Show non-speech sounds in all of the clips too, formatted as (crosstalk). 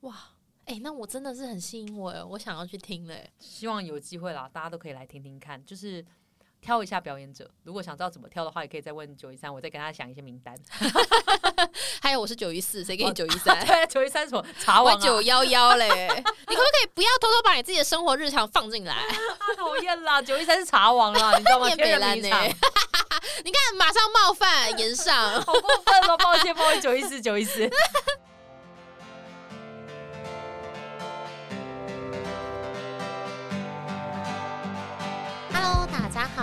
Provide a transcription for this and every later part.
哇，哎、那我真的是很吸引我哎，我想要去听嘞。希望有机会啦，大家都可以来听听看，就是挑一下表演者。如果想知道怎么挑的话，也可以再问九一三，我再跟他想一些名单。(laughs) 还有我是九一四，谁给你九一三？(laughs) 对，九一三什么茶我王啊，九幺幺嘞，你可不可以不要偷偷把你自己的生活日常放进来？(laughs) 讨厌啦，九一三是茶王啦，你知道吗？念天人北兰呢迷场，你看，马上冒犯言上。好过分哦！抱歉，抱歉，九一四，九一四。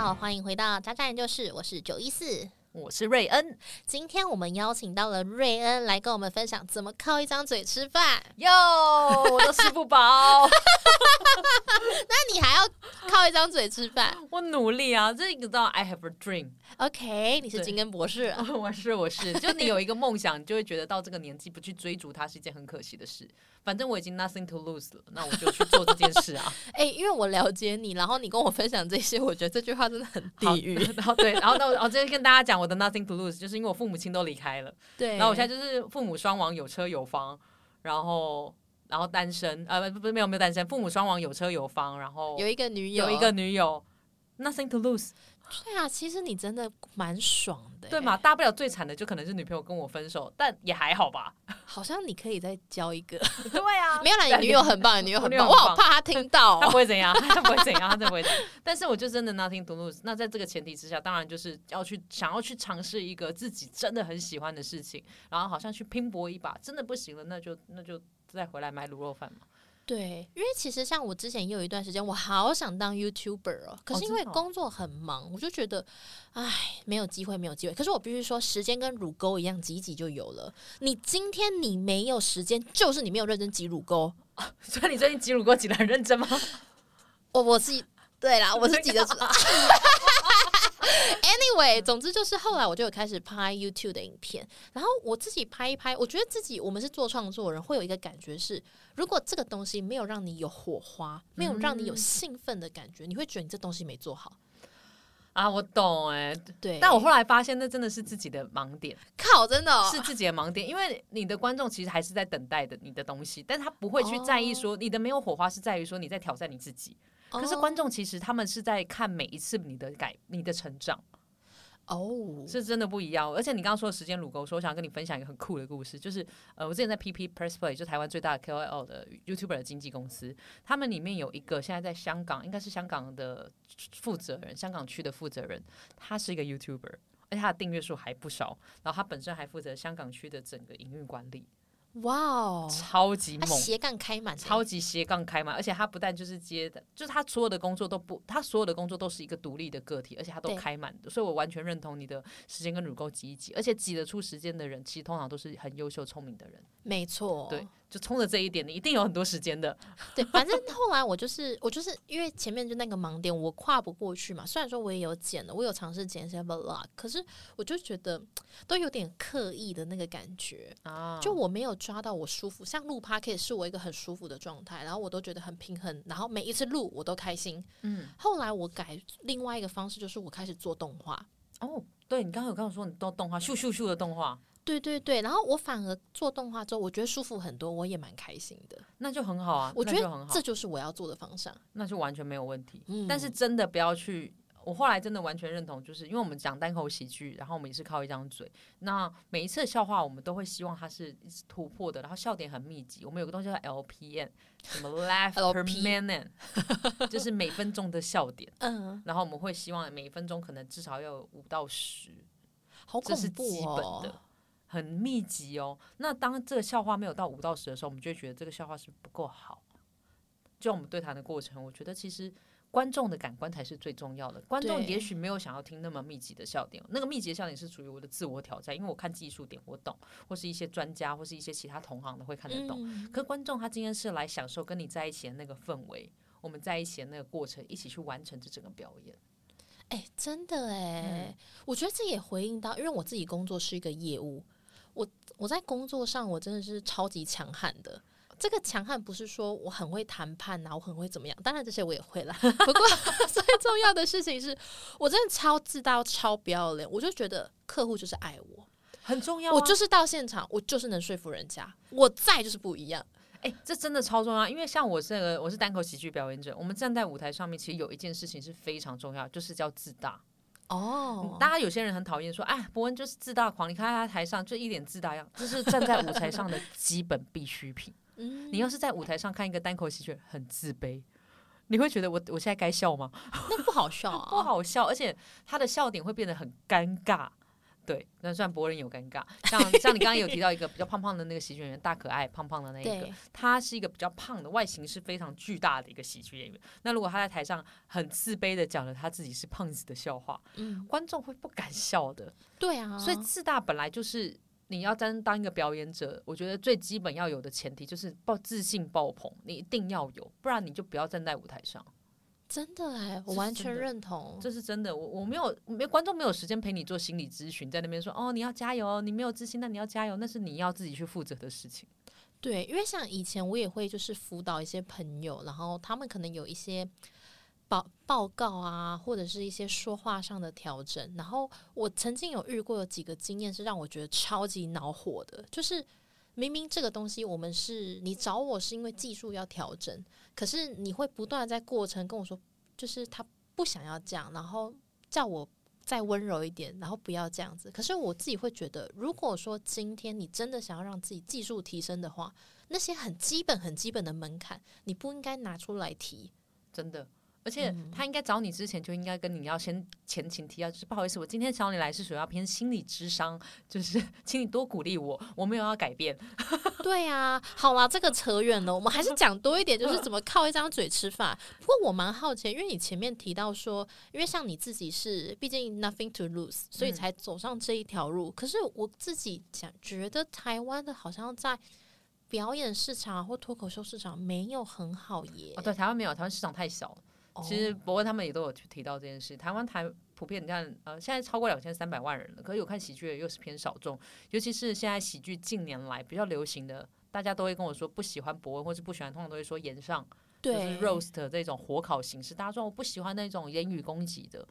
好，欢迎回到渣渣研究室，我是九一四。我是瑞恩，今天我们邀请到了瑞恩来跟我们分享怎么靠一张嘴吃饭。哟，我都吃不饱，那你还要靠一张嘴吃饭 (laughs) 我努力啊。这个叫 I have a dream，？OK，你是金根博士啊。(laughs) 我是我是，就你有一个梦想，你就会觉得到这个年纪不去追逐它是一件很可惜的事。反正我已经 nothing to lose 了，那我就去做这件事啊。(laughs) 哎、因为我了解你，然后你跟我分享这些，我觉得这句话真的很地狱。然后对，然后那我我今天跟大家讲我的 nothing to lose，就是因为我父母亲都离开了，对，然后我现在就是父母双亡，有车有房，然后然后单身，呃，不不没有没有单身，父母双亡，有车有房，然后有一个女友，有一个女友，nothing to lose，对啊，其实你真的蛮爽的，对嘛？？大不了最惨的就可能是女朋友跟我分手，但也还好吧。好像你可以再交一个，(laughs) (laughs) 对啊没有啦，你女友很棒，你女友很棒，我好怕她听到他哦、(laughs) 不会怎样，他不会怎样，她真不会怎样。但是我就真的 nothing to lose。那在这个前提之下，当然就是要去想要去尝试一个自己真的很喜欢的事情，然后好像去拼搏一把，真的不行了，那就那就再回来买卤肉饭嘛。对，因为其实像我之前也有一段时间，我好想当 YouTuber 哦，可是因为工作很忙，我就觉得，唉，没有机会，没有机会。可是我必须说，时间跟乳沟一样，挤一挤就有了。你今天你没有时间，就是你没有认真挤乳沟。(laughs) 所以你最近挤乳沟挤的很认真吗？(laughs) 我我是对啦，我是挤得出。(laughs) Anyway，总之就是后来我就有开始拍 YouTube 的影片，然后我自己拍一拍，我觉得自己我们是做创作人，会有一个感觉是，如果这个东西没有让你有火花，没有让你有兴奋的感觉，你会觉得你这东西没做好。啊，我懂哎、对，但我后来发现那真的是自己的盲点，靠，真的、哦、是自己的盲点，因为你的观众其实还是在等待的你的东西，但他不会去在意说你的没有火花是在于说你在挑战你自己，可是观众其实他们是在看每一次你的改你的成长。哦，是真的不一样。而且你刚刚说的时间乳沟，说我想跟你分享一个很酷的故事，就是呃，我之前在 PP Press Play 就台湾最大的 KOL 的 YouTuber 的经纪公司，他们里面有一个现在在香港，应该是香港的负责人，香港区的负责人，他是一个 YouTuber。而且他的订阅数还不少，然后他本身还负责香港区的整个营运管理，哇哦，超级猛，斜杠开满。欸，超级斜杠开满，而且他不但就是接的，就是他所有的工作都不，他所有的工作都是一个独立的个体，而且他都开满的，所以我完全认同你的时间跟乳沟挤一挤，而且挤得出时间的人，其实通常都是很优秀聪明的人，没错，对，就冲着这一点，你一定有很多时间的，(laughs) 对，反正后来我就是我就是因为前面就那个盲点我跨不过去嘛。虽然说我也有剪了，我有尝试剪一些 vlog，可是我就觉得都有点刻意的那个感觉，啊就我没有抓到我舒服。像录 p a t 是我一个很舒服的状态，然后我都觉得很平衡，然后每一次录我都开心。嗯，后来我改另外一个方式，就是我开始做动画。哦，对你刚刚有跟我说你做动画，咻咻咻的动画，对对对，然后我反而做动画之后，我觉得舒服很多，我也蛮开心的。那就很好啊，我觉得很好得这，就是我要做的方向。那就完全没有问题。嗯但是真的不要去。我后来真的完全认同，就是因为我们讲单口喜剧，然后我们也是靠一张嘴。那每一次的笑话，我们都会希望它是突破的，然后笑点很密集。我们有个东西叫 LPN，什么 laugh per minute，(laughs) 就是每分钟的笑点。(laughs) 嗯，然后我们会希望每分钟可能至少要有五到十，好这是恐怖基本哦。的，很密集哦。那当这个笑话没有到五到十的时候，我们就会觉得这个笑话是不够好。就我们对谈的过程，我觉得其实观众的感官才是最重要的。观众也许没有想要听那么密集的笑点，那个密集的笑点是属于我的自我挑战，因为我看技术点我懂，或是一些专家或是一些其他同行的会看得懂。嗯可是观众他今天是来享受跟你在一起的那个氛围，我们在一起的那个过程，一起去完成这整个表演。哎、真的哎、嗯我觉得这也回应到，因为我自己工作是一个业务，我我在工作上我真的是超级强悍的。这个强悍不是说我很会谈判呐、我很会怎么样，当然这些我也会啦。(laughs) 不过 (laughs) 最重要的事情是我真的超自大、超不要脸，我就觉得客户就是爱我，很重要、啊。我就是到现场，我就是能说服人家，我在就是不一样。哎、这真的超重要，因为像我这个我是单口喜剧表演者，我们站在舞台上面，其实有一件事情是非常重要，就是叫自大。哦，大家有些人很讨厌说，哎，伯恩就是自大狂，你看他台上就一脸自大样，这是站在舞台上的基本必需品。(laughs) 嗯你要是在舞台上看一个单口喜剧很自卑，你会觉得我我现在该笑吗？那不好笑啊，(laughs) 不好笑，而且他的笑点会变得很尴尬。对，那算博人有尴尬，(laughs) 像像你刚刚有提到一个比较胖胖的那个喜剧演员，大可爱胖胖的那一个，他是一个比较胖的，外形是非常巨大的一个喜剧演员。那如果他在台上很自卑的讲了他自己是胖子的笑话，嗯，观众会不敢笑的。对啊，所以自大本来就是你要当当一个表演者，我觉得最基本要有的前提就是爆自信爆棚，你一定要有，不然你就不要站在舞台上。真的哎，我完全认同。这是真的，我我没有没有观众没有时间陪你做心理咨询，在那边说哦你要加油，你没有自信，那你要加油，那是你要自己去负责的事情。对，因为像以前我也会就是辅导一些朋友，然后他们可能有一些报报告啊，或者是一些说话上的调整。然后我曾经有遇过有几个经验是让我觉得超级恼火的，就是明明这个东西我们是你找我是因为技术要调整，可是你会不断在过程跟我说，就是他不想要这样，然后叫我。再温柔一点，然后不要这样子。可是我自己会觉得，如果说今天你真的想要让自己技术提升的话，那些很基本、很基本的门槛，你不应该拿出来提。真的。而且他应该找你之前就应该跟你要先前情提要，就是不好意思，我今天找你来是主要偏心理智商，就是请你多鼓励我，我没有要改变。(laughs) (laughs) 对啊，好啦，这个扯远了，我们还是讲多一点，就是怎么靠一张嘴吃饭。不过我蛮好奇，因为你前面提到说，因为像你自己是，毕竟 nothing to lose，所以才走上这一条路。可是我自己讲，觉得台湾的好像在表演市场或脱口秀市场没有很好耶。哦，对，台湾没有，台湾市场太小其实博文他们也都有去提到这件事。台湾台普遍你看，呃，现在超过两千三百万人了，可是有看喜剧的又是偏少众，尤其是现在喜剧近年来比较流行的，大家都会跟我说不喜欢博文或是不喜欢，通常都会说言上，就是 roast 这种火烤形式，大家说我不喜欢那种言语攻击的，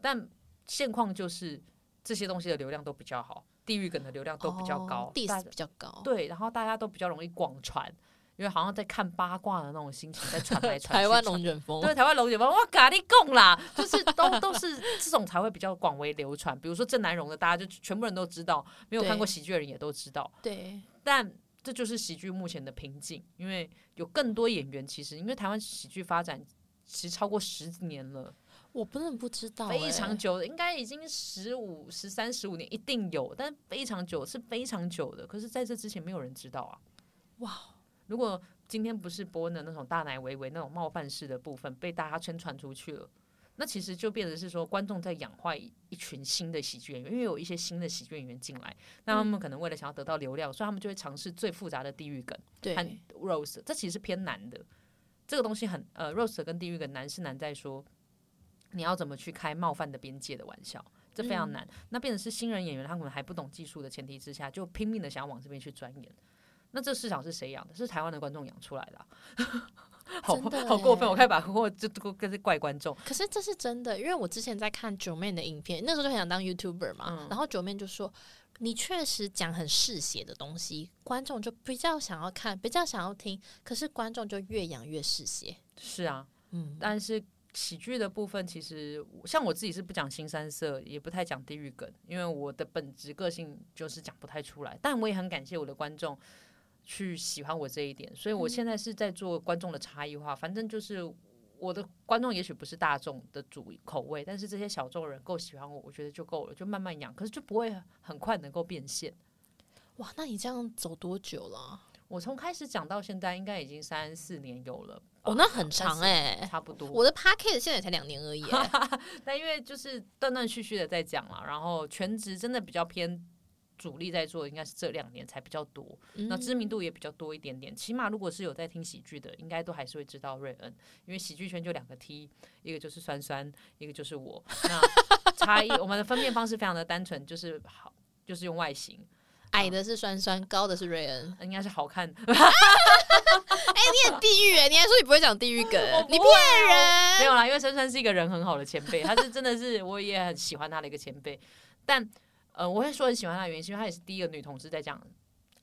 但现况就是这些东西的流量都比较好，地域梗的流量都比较高，地大 s 比较高。对，然后大家都比较容易广传。因为好像在看八卦的那种心情，在传来传去。(laughs) 台湾龙卷风，对，台湾龙卷风，哇，咖喱贡啦，就是都 (laughs) 都是这种才会比较广为流传。比如说郑南荣的，大家就全部人都知道，没有看过喜剧的人也都知道。对但这就是喜剧目前的瓶颈，因为有更多演员，其实因为台湾喜剧发展其实超过十年了，我不能不知道、非常欸久的，应该已经十五、十三、十五年一定有，但非常久是非常久的。可是在这之前没有人知道啊。哇，如果今天不是播的那种大奶维维那种冒犯式的部分被大家宣传出去了，那其实就变成是说观众在养坏一群新的喜剧演员，因为有一些新的喜剧演员进来，那他们可能为了想要得到流量，所以他们就会尝试最复杂的地狱梗对和 roast，这其实是偏难的。这个东西很呃，roast 跟地狱梗难是难在说你要怎么去开冒犯的边界的玩笑，这非常难。那变成是新人演员，他可能还不懂技术的前提之下，就拼命的想要往这边去钻研。那这市场是谁养的？是台湾的观众养出来的啊、(laughs) 好好过分！我开始把货就都跟这怪观众。可是这是真的，因为我之前在看九妹的影片，那时候就很想当 YouTuber 嘛，嗯然后九妹就说。你确实讲很嗜血的东西，观众就比较想要看，比较想要听，可是观众就越养越嗜血。是啊，嗯，但是喜剧的部分，其实像我自己是不讲新三色，也不太讲地狱梗，因为我的本质个性就是讲不太出来。但我也很感谢我的观众去喜欢我这一点，所以我现在是在做观众的差异化。反正就是我的观众也许不是大众的主口味，但是这些小众人够喜欢我，我觉得就够了，就慢慢养，可是就不会很快能够变现。哇，那你这样走多久了啊？我从开始讲到现在，应该已经三四年有了，哦，那很长哎、差不多。我的 p a c k a g e 现在才两年而已、欸，(laughs) 但因为就是断断续续的在讲了，然后全职真的比较偏主力在做，应该是这两年才比较多，那知名度也比较多一点点。起码如果是有在听喜剧的，应该都还是会知道瑞恩，因为喜剧圈就两个 T，一个就是酸酸，一个就是我。那 (laughs) 差异我们的分辨方式非常的单纯，就是好，就是用外形，矮的是酸酸，高的是瑞恩。应该是好看。(laughs) 哎你很地狱哎、你还说你不会讲地狱梗，你骗人。没有啦，因为酸酸是一个人很好的前辈，他是真的是我也很喜欢他的一个前辈。但呃，我会说很喜欢她的原因，是因为她也是第一个女同志在讲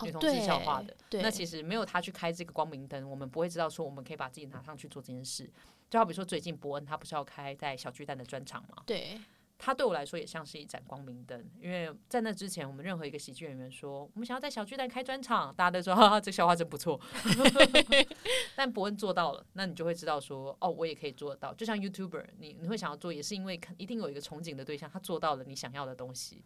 女同志笑话的。对，那其实没有他去开这个光明灯，我们不会知道说我们可以把自己拿上去做这件事。就好比说最近伯恩他不是要开在小巨蛋的专场吗？对，他对我来说也像是一盏光明灯，因为在那之前，我们任何一个喜剧演员说我们想要在小巨蛋开专场，大家都说哈哈，这笑话真不错。(laughs) 但伯恩做到了，那你就会知道说哦，我也可以做得到。就像 YouTuber，你你会想要做，也是因为一定有一个憧憬的对象，他做到了你想要的东西。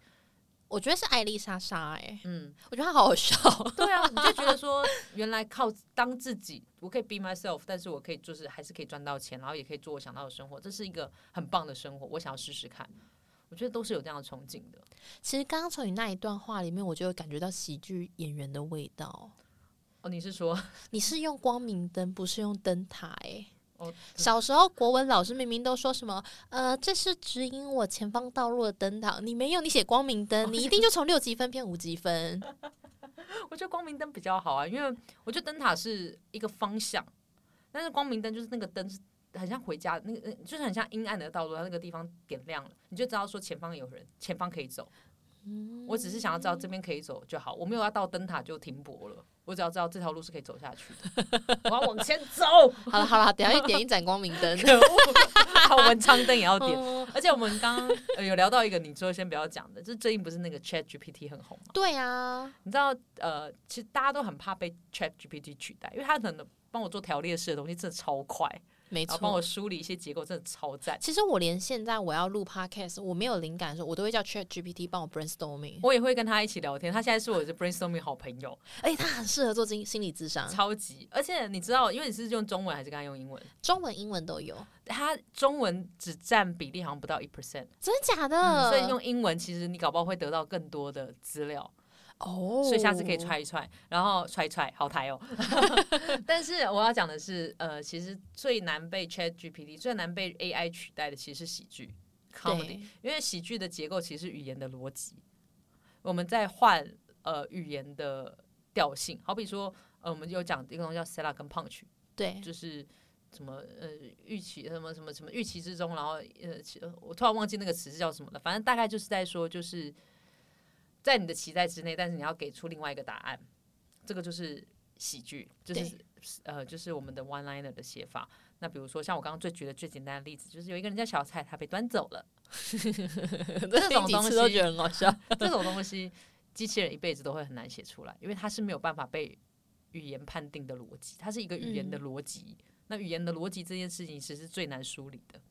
我觉得是艾丽莎莎，哎，嗯，我觉得她好好笑。(laughs) 对啊，你就觉得说，原来靠当自己，我可以 be myself，但是我可以就是还是可以赚到钱，然后也可以做我想到的生活，这是一个很棒的生活。我想要试试看，我觉得都是有这样的憧憬的。其实刚刚从你那一段话里面，我就会感觉到喜剧演员的味道。哦，你是说你是用光明灯，不是用灯塔？哎。哦，小时候国文老师明明都说什么，呃，这是指引我前方道路的灯塔，你没有，你写光明灯，你一 (laughs) 定就从六级分变五级分。(laughs) 我觉得光明灯比较好啊，因为我觉得灯塔是一个方向，但是光明灯就是那个灯是很像回家，那个就是很像阴暗的道路，它那个地方点亮了，你就知道说前方有人，前方可以走。我只是想要知道这边可以走就好，我没有要到灯塔就停泊了。我只要知道这条路是可以走下去的，我要往前走。(laughs) 好了好了，等下去点一盏光明灯，(laughs) 好文昌灯也要点。而且我们刚刚有聊到一个，你说先不要讲的，就是最近不是那个 Chat GPT 很红吗？对啊，你知道呃，其实大家都很怕被 Chat GPT 取代，因为它能帮我做条列式的东西真的超快。没错，帮我梳理一些结构，真的超赞。其实我连现在我要录 podcast，我没有灵感的时候，我都会叫 Chat GPT 帮我 brainstorming。我也会跟他一起聊天，他现在是我的 brainstorming 好朋友。(laughs) 而且他很适合做心心理智商，超级。而且你知道，因为你是用中文还是跟他用英文？中文、英文都有。他中文只占比例好像不到一 percent，真的假的？所以用英文，其实你搞不好会得到更多的资料。哦，所以下次可以踹一踹，然后踹一踹，好抬哦。(laughs) 但是我要讲的是，呃，其实最难被 Chat GPT、最难被 AI 取代的，其实是喜剧 comedy，因为喜剧的结构其实是语言的逻辑。我们在换呃语言的调性，好比说，呃，我们有讲一个东西叫 set up 跟 punch，对，就是什么呃预期什么什么什么预期之中，然后呃，我突然忘记那个词是叫什么了，反正大概就是在说就是。在你的期待之内，但是你要给出另外一个答案，这个就是喜剧，就是呃，就是我们的 one liner 的写法。那比如说，像我刚刚最举的最简单的例子，就是有一个人叫小蔡，他被端走了。(laughs) 这种东西都觉得很好笑。(laughs) 这种东西，机器人一辈子都会很难写出来，因为它是没有办法被语言判定的逻辑，它是一个语言的逻辑。那语言的逻辑这件事情，其实是最难梳理的。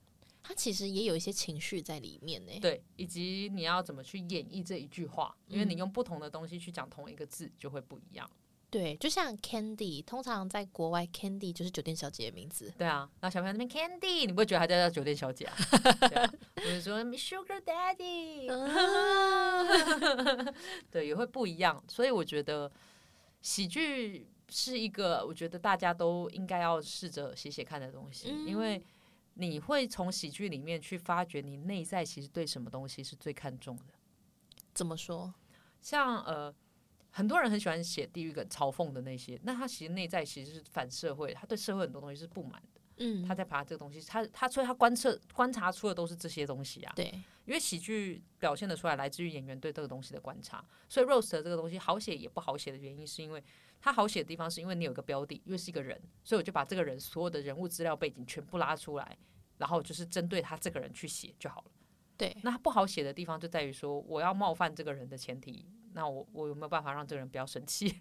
它其实也有一些情绪在里面呢，对，以及你要怎么去演绎这一句话，因为你用不同的东西去讲同一个字就会不一样。对，就像 Candy，通常在国外 Candy 就是酒店小姐的名字。对啊，那小朋友那边 Candy，你不会觉得他叫酒店小姐啊？(laughs) 我就说 Sugar Daddy，(laughs) 对，也会不一样。所以我觉得喜剧是一个，我觉得大家都应该要试着写写看的东西，因为。你会从喜剧里面去发掘你内在其实对什么东西是最看重的？怎么说？像呃，很多人很喜欢写地狱梗、嘲讽的那些，那他其实内在其实是反社会，他对社会很多东西是不满的。嗯，他在爬这个东西，他他所以他观测观察出的都是这些东西啊。对，因为喜剧表现的出来，来自于演员对这个东西的观察。所以 roast 这个东西好写也不好写的原因，是因为它好写的地方是因为你有个标的，因为是一个人，所以我就把这个人所有的人物资料背景全部拉出来。然后就是针对他这个人去写就好了。对，那不好写的地方就在于说，我要冒犯这个人的前提，那我我有没有办法让这个人不要生气？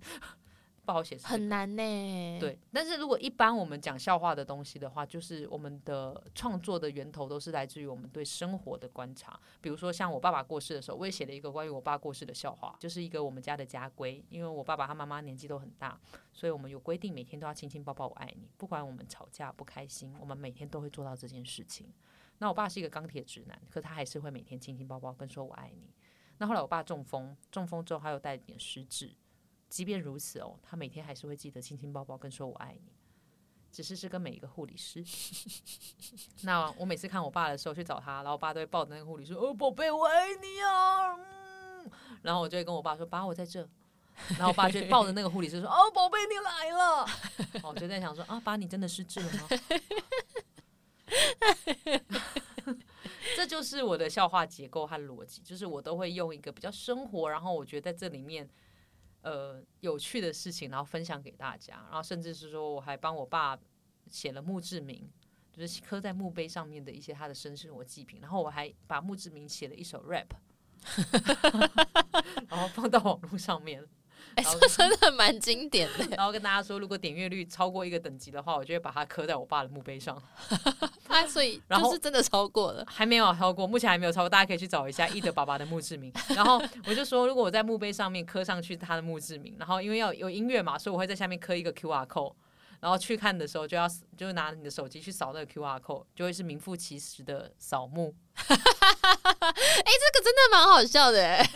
不好写，很难呢。对，但是如果一般我们讲笑话的东西的话，就是我们的创作的源头都是来自于我们对生活的观察。比如说像我爸爸过世的时候，我也写了一个关于我爸过世的笑话，就是一个我们家的家规。因为我爸爸他妈妈年纪都很大，所以我们有规定每天都要亲亲抱抱我爱你，不管我们吵架不开心，我们每天都会做到这件事情。那我爸是一个钢铁直男，可他还是会每天亲亲抱抱跟说我爱你。那后来我爸中风，中风之后他又带点失智。即便如此哦，他每天还是会记得亲亲抱抱跟说我爱你，只是是跟每一个护理师。(laughs) 那我每次看我爸的时候去找他，然后我爸都会抱着那个护理师，哦宝贝我爱你啊，嗯，然后我就会跟我爸说爸我在这，然后我爸就抱着那个护理师说哦宝贝你来了，我就在想说啊爸你真的失智了吗？(laughs) 这就是我的笑话结构和逻辑，就是我都会用一个比较生活，然后我觉得在这里面。呃有趣的事情，然后分享给大家，然后甚至是说我还帮我爸写了墓志铭，就是刻在墓碑上面的一些他的身世我祭品，然后我还把墓志铭写了一首 rap，(laughs) 然后放到网络上面。哎、真的蛮经典的。然后跟大家说，如果点阅率超过一个等级的话，我就会把它刻在我爸的墓碑上。(laughs) 他所以然后就是真的超过了。还没有超过，目前还没有超过，大家可以去找一下易德爸爸的墓志铭。然后我就说，如果我在墓碑上面刻上去他的墓志铭，然后因为要有音乐嘛，所以我会在下面刻一个 Q R code。然后去看的时候，就要就是拿你的手机去扫那个 Q R code，就会是名副其实的扫墓。(laughs) 哎这个真的蛮好笑的哎。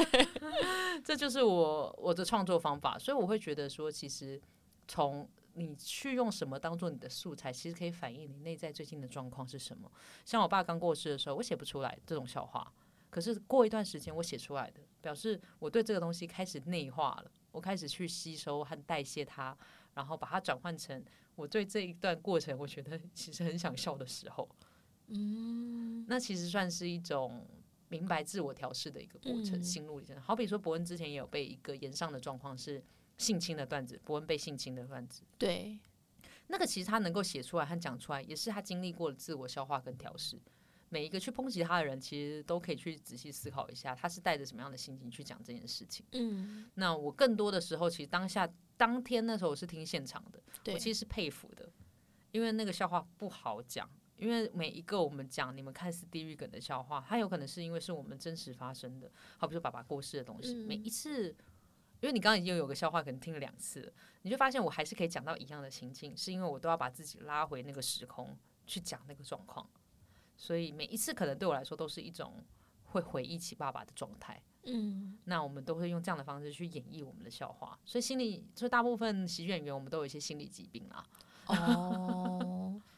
(laughs) 这就是我我的创作方法，所以我会觉得说，其实从你去用什么当做你的素材，其实可以反映你内在最近的状况是什么。像我爸刚过世的时候，我写不出来这种笑话，可是过一段时间我写出来的，表示我对这个东西开始内化了，我开始去吸收和代谢它，然后把它转换成我对这一段过程，我觉得其实很想笑的时候。嗯，那其实算是一种明白自我调试的一个过程，嗯心路历程。好比说，伯恩之前也有被一个延上的状况是性侵的段子，伯恩被性侵的段子，对，那个其实他能够写出来和讲出来，也是他经历过的自我消化跟调试。每一个去抨击他的人，其实都可以去仔细思考一下，他是带着什么样的心情去讲这件事情。嗯，那我更多的时候，其实当下当天那时候我是听现场的，我，其实是佩服的，因为那个笑话不好讲。因为每一个我们讲，你们看似地狱梗的笑话，它有可能是因为是我们真实发生的，好比说爸爸过世的东西。嗯每一次，因为你刚刚已经有个笑话，可能听了两次了，你就发现我还是可以讲到一样的情境，是因为我都要把自己拉回那个时空去讲那个状况，所以每一次可能对我来说都是一种会回忆起爸爸的状态。嗯，那我们都会用这样的方式去演绎我们的笑话，所以心理，所以大部分喜剧演员我们都有一些心理疾病啦，(laughs) 哦，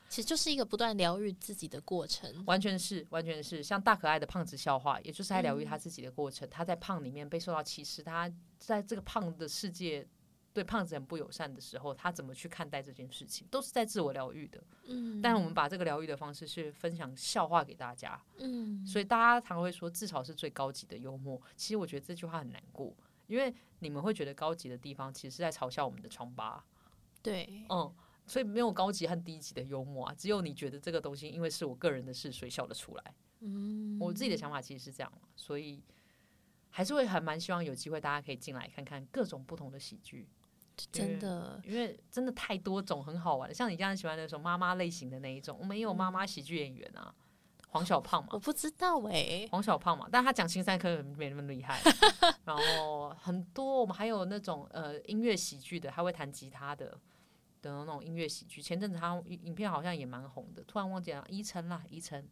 其实就是一个不断疗愈自己的过程。完全是，完全是像大可爱的胖子笑话，也就是在疗愈他自己的过程。他在胖里面被受到歧视，他在这个胖的世界对胖子很不友善的时候，他怎么去看待这件事情，都是在自我疗愈的。嗯，但我们把这个疗愈的方式去分享笑话给大家，嗯，所以大家常会说自嘲是最高级的幽默。其实我觉得这句话很难过，因为你们会觉得高级的地方，其实是在嘲笑我们的疮疤。对，嗯，所以没有高级和低级的幽默啊，只有你觉得这个东西，因为是我个人的事，所以笑得出来。嗯，我自己的想法其实是这样，所以还是会还蛮希望有机会大家可以进来看看各种不同的喜剧，真的，因为真的太多种很好玩的。像你这样喜欢那种妈妈类型的那一种，我们也有妈妈喜剧演员啊，黄小胖嘛我，不知道哎。黄小胖嘛，但他讲新三科没那么厉害。(laughs) 然后很多我们还有那种呃音乐喜剧的，他会弹吉他的的那种音乐喜剧。前阵子他影影片好像也蛮红的，突然忘记了，伊晨啦，伊晨。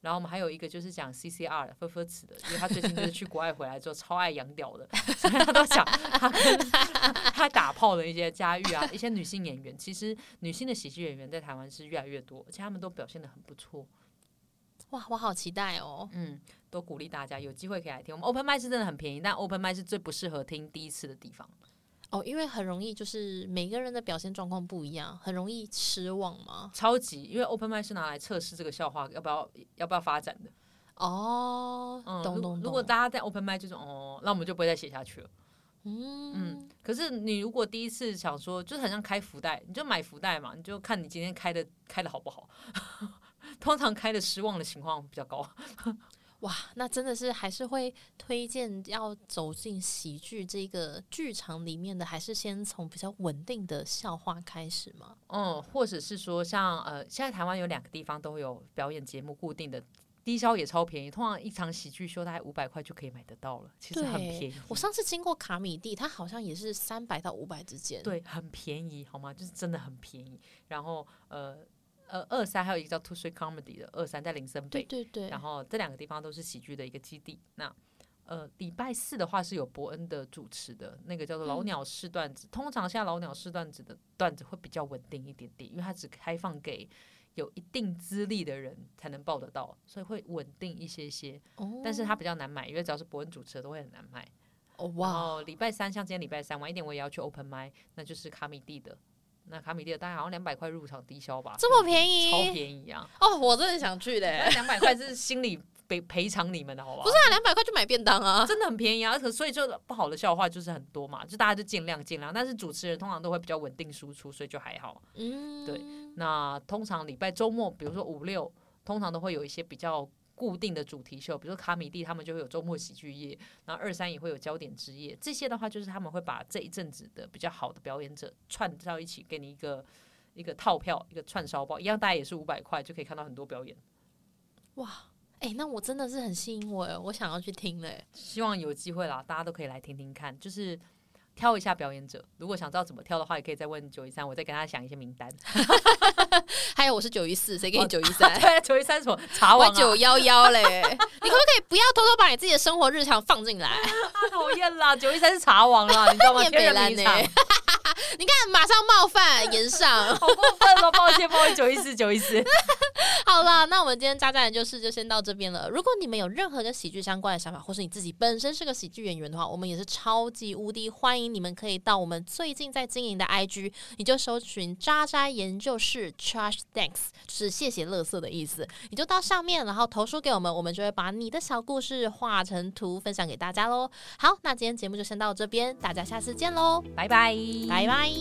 然后我们还有一个就是讲 CCR 的分分词的，因为他最近就是去国外回来之后超爱洋屌的，(laughs) 所以他都讲他跟他打炮的一些佳玉啊，一些女性演员。其实女性的喜剧演员在台湾是越来越多，而且他们都表现的很不错。哇，我好期待哦。嗯，都鼓励大家有机会可以来听。我们 open i 是真的很便宜，但 open i 是最不适合听第一次的地方。哦，因为很容易就是每个人的表现状况不一样，很容易失望嘛。超级，因为 open m i 是拿来测试这个笑话要不要要不要发展的。哦，嗯，懂懂懂。如如果大家在 open m i 就是哦，那我们就不会再写下去了。嗯嗯，可是你如果第一次想说，就是很像开福袋，你就买福袋嘛，你就看你今天开的开的好不好。(laughs) 通常开的失望的情况比较高。哇，那真的是还是会推荐要走进喜剧这个剧场里面的，还是先从比较稳定的笑话开始吗？嗯，或者是说像呃，现在台湾有两个地方都有表演节目，固定的低消也超便宜，通常一场喜剧秀大概五百块就可以买得到了，其实很便宜。我上次经过卡米蒂，它好像也是三百到五百之间。，对，很便宜，好吗？就是真的很便宜。然后呃呃，二三还有一个叫 Two Street Comedy 的二三在林森对北，对对。然后这两个地方都是喜剧的一个基地。那呃，礼拜四的话是有伯恩的主持的，那个叫做老嗯鸟式段子。通常现在老鸟式段子的段子会比较稳定一点点，因为它只开放给有一定资历的人才能报得到，所以会稳定一些些。哦但是它比较难买，因为只要是伯恩主持的都会很难卖。然哦哇，后礼拜三，像今天礼拜三晚一点我也要去 open m i 那就是卡米蒂的。那卡米蒂的大概好像两百块入场低消吧，这么便宜超便宜啊！哦，我真的想去的。两百块是心理赔赔偿你们的好吧？不是啊，两百块就买便当啊。真的很便宜啊，可所以就不好的笑话就是很多嘛，就大家就尽量尽量，但是主持人通常都会比较稳定输出，所以就还好。嗯，对那通常礼拜周末，比如说五六，通常都会有一些比较固定的主题秀，比如说卡米蒂他们就会有周末喜剧夜，然后二三也会有焦点之夜，这些的话就是他们会把这一阵子的比较好的表演者串到一起，给你一个一个套票，一个串烧包，一样大概也是五百块，就可以看到很多表演。哇，哎、那我真的是很吸引我，哎，我想要去听嘞。希望有机会啦，大家都可以来听听看，就是。挑一下表演者，如果想知道怎么挑的话，也可以再问九一三，我再跟他想一些名单。(laughs) 还有我是九一四，谁给你九一三？(laughs) 对，九一三什么茶我王啊，九幺幺嘞，你可不可以不要偷偷把你自己的生活日常放进来？(laughs) 讨厌啦，九一三是茶王啦，你知道吗？念天人北兰呢迷场，(laughs) 你看，马上冒犯言上。(laughs) 好过分哦！抱歉，抱歉，九一四，九一四。(laughs) 好了，那我们今天渣渣研究室就先到这边了。如果你们有任何跟喜剧相关的想法，或是你自己本身是个喜剧演员的话，我们也是超级无敌欢迎你们可以到我们最近在经营的 IG，你就搜寻渣渣研究室 Trash Thanks，就是谢谢乐色的意思。你就到上面，然后投书给我们，我们就会把你的小故事画成图分享给大家喽。好，那今天节目就先到这边，大家下次见喽，拜拜，拜拜。